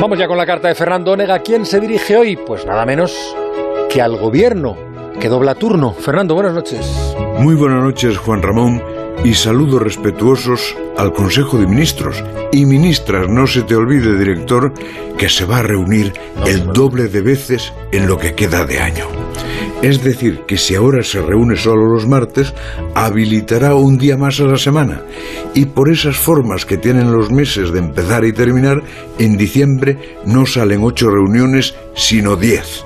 Vamos ya con la carta de Fernando Onega. ¿A quién se dirige hoy? Pues nada menos que al gobierno, que dobla turno. Fernando, buenas noches. Muy buenas noches, Juan Ramón, y saludos respetuosos al Consejo de Ministros. Y ministras, no se te olvide, director, que se va a reunir el doble de veces en lo que queda de año. Es decir, que si ahora se reúne solo los martes, habilitará un día más a la semana. Y por esas formas que tienen los meses de empezar y terminar, en diciembre no salen ocho reuniones, sino diez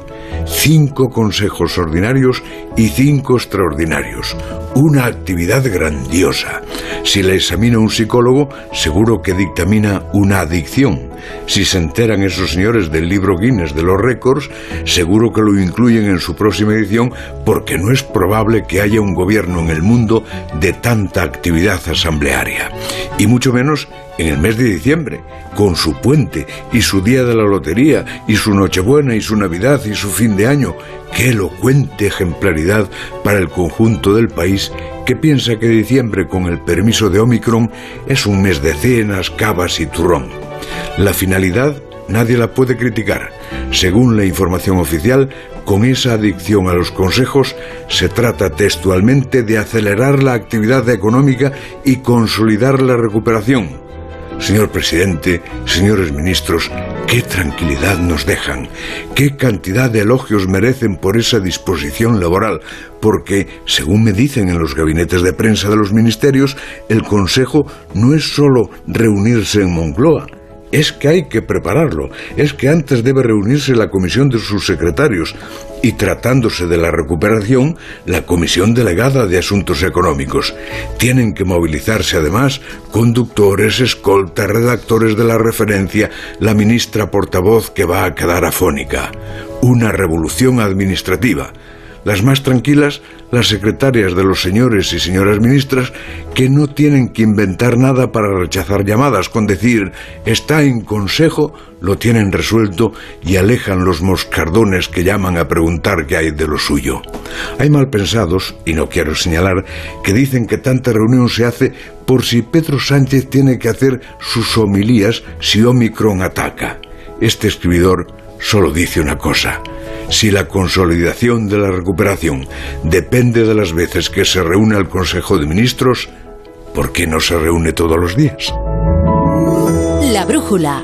cinco consejos ordinarios y cinco extraordinarios. Una actividad grandiosa. Si la examina un psicólogo, seguro que dictamina una adicción. Si se enteran esos señores del libro Guinness de los récords, seguro que lo incluyen en su próxima edición porque no es probable que haya un gobierno en el mundo de tanta actividad asamblearia. Y mucho menos en el mes de diciembre, con su puente y su día de la lotería y su Nochebuena y su Navidad y su fin de año. Qué elocuente ejemplaridad para el conjunto del país que piensa que diciembre con el permiso de Omicron es un mes de cenas, cavas y turrón. La finalidad nadie la puede criticar. Según la información oficial, con esa adicción a los consejos se trata textualmente de acelerar la actividad económica y consolidar la recuperación Señor presidente, señores ministros, qué tranquilidad nos dejan, qué cantidad de elogios merecen por esa disposición laboral, porque, según me dicen en los gabinetes de prensa de los ministerios, el Consejo no es solo reunirse en Moncloa, es que hay que prepararlo, es que antes debe reunirse la comisión de sus secretarios y tratándose de la recuperación, la comisión delegada de asuntos económicos. Tienen que movilizarse además conductores, escoltas, redactores de la referencia, la ministra portavoz que va a quedar afónica. Una revolución administrativa las más tranquilas, las secretarias de los señores y señoras ministras, que no tienen que inventar nada para rechazar llamadas, con decir está en consejo, lo tienen resuelto y alejan los moscardones que llaman a preguntar qué hay de lo suyo. Hay mal pensados, y no quiero señalar, que dicen que tanta reunión se hace por si Pedro Sánchez tiene que hacer sus homilías si Omicron ataca. Este escribidor solo dice una cosa si la consolidación de la recuperación depende de las veces que se reúne el Consejo de Ministros, ¿por qué no se reúne todos los días? La brújula.